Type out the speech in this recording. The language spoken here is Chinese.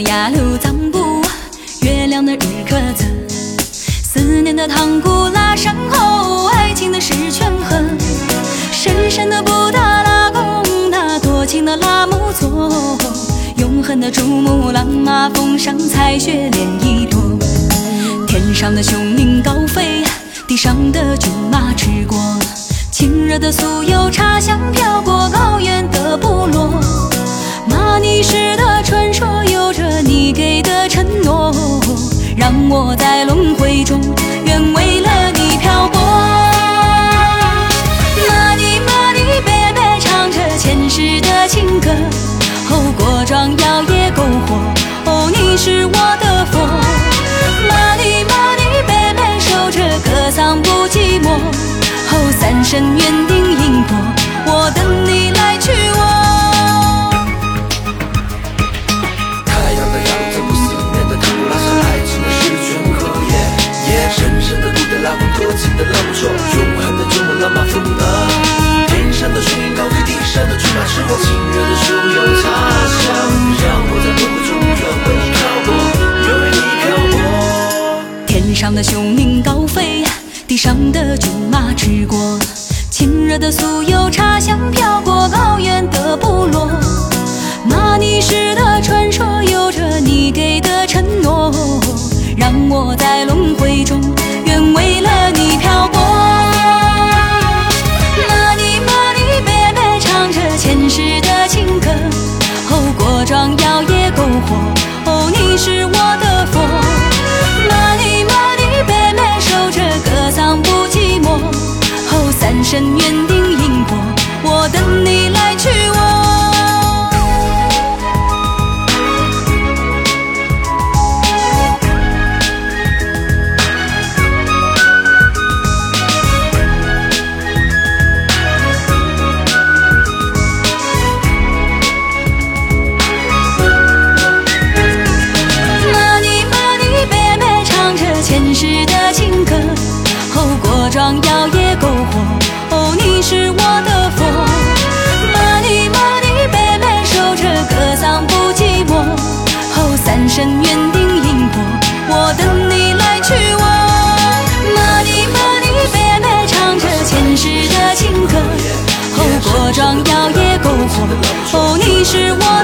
雅鲁藏布，月亮的日喀则，思念的唐古拉山后，爱情的石泉河，深深的布达拉宫，那多情的拉木错，永恒的珠穆朗玛峰上彩雪连一朵，天上的雄鹰高飞，地上的骏马驰过，亲热的酥油茶香飘过高原的部落，我在轮回中愿为了你漂泊。马尼马尼贝贝唱着前世的情歌，哦，过庄摇曳篝火，哦，你是我的佛。马尼马尼贝贝守着格桑不寂寞，哦，三生缘上的雄鹰高飞，地上的骏马驰过，亲热的酥油茶香飘过高原的部落。玛尼石的传说有着你给的承诺，让我在轮回中愿为了等你。是我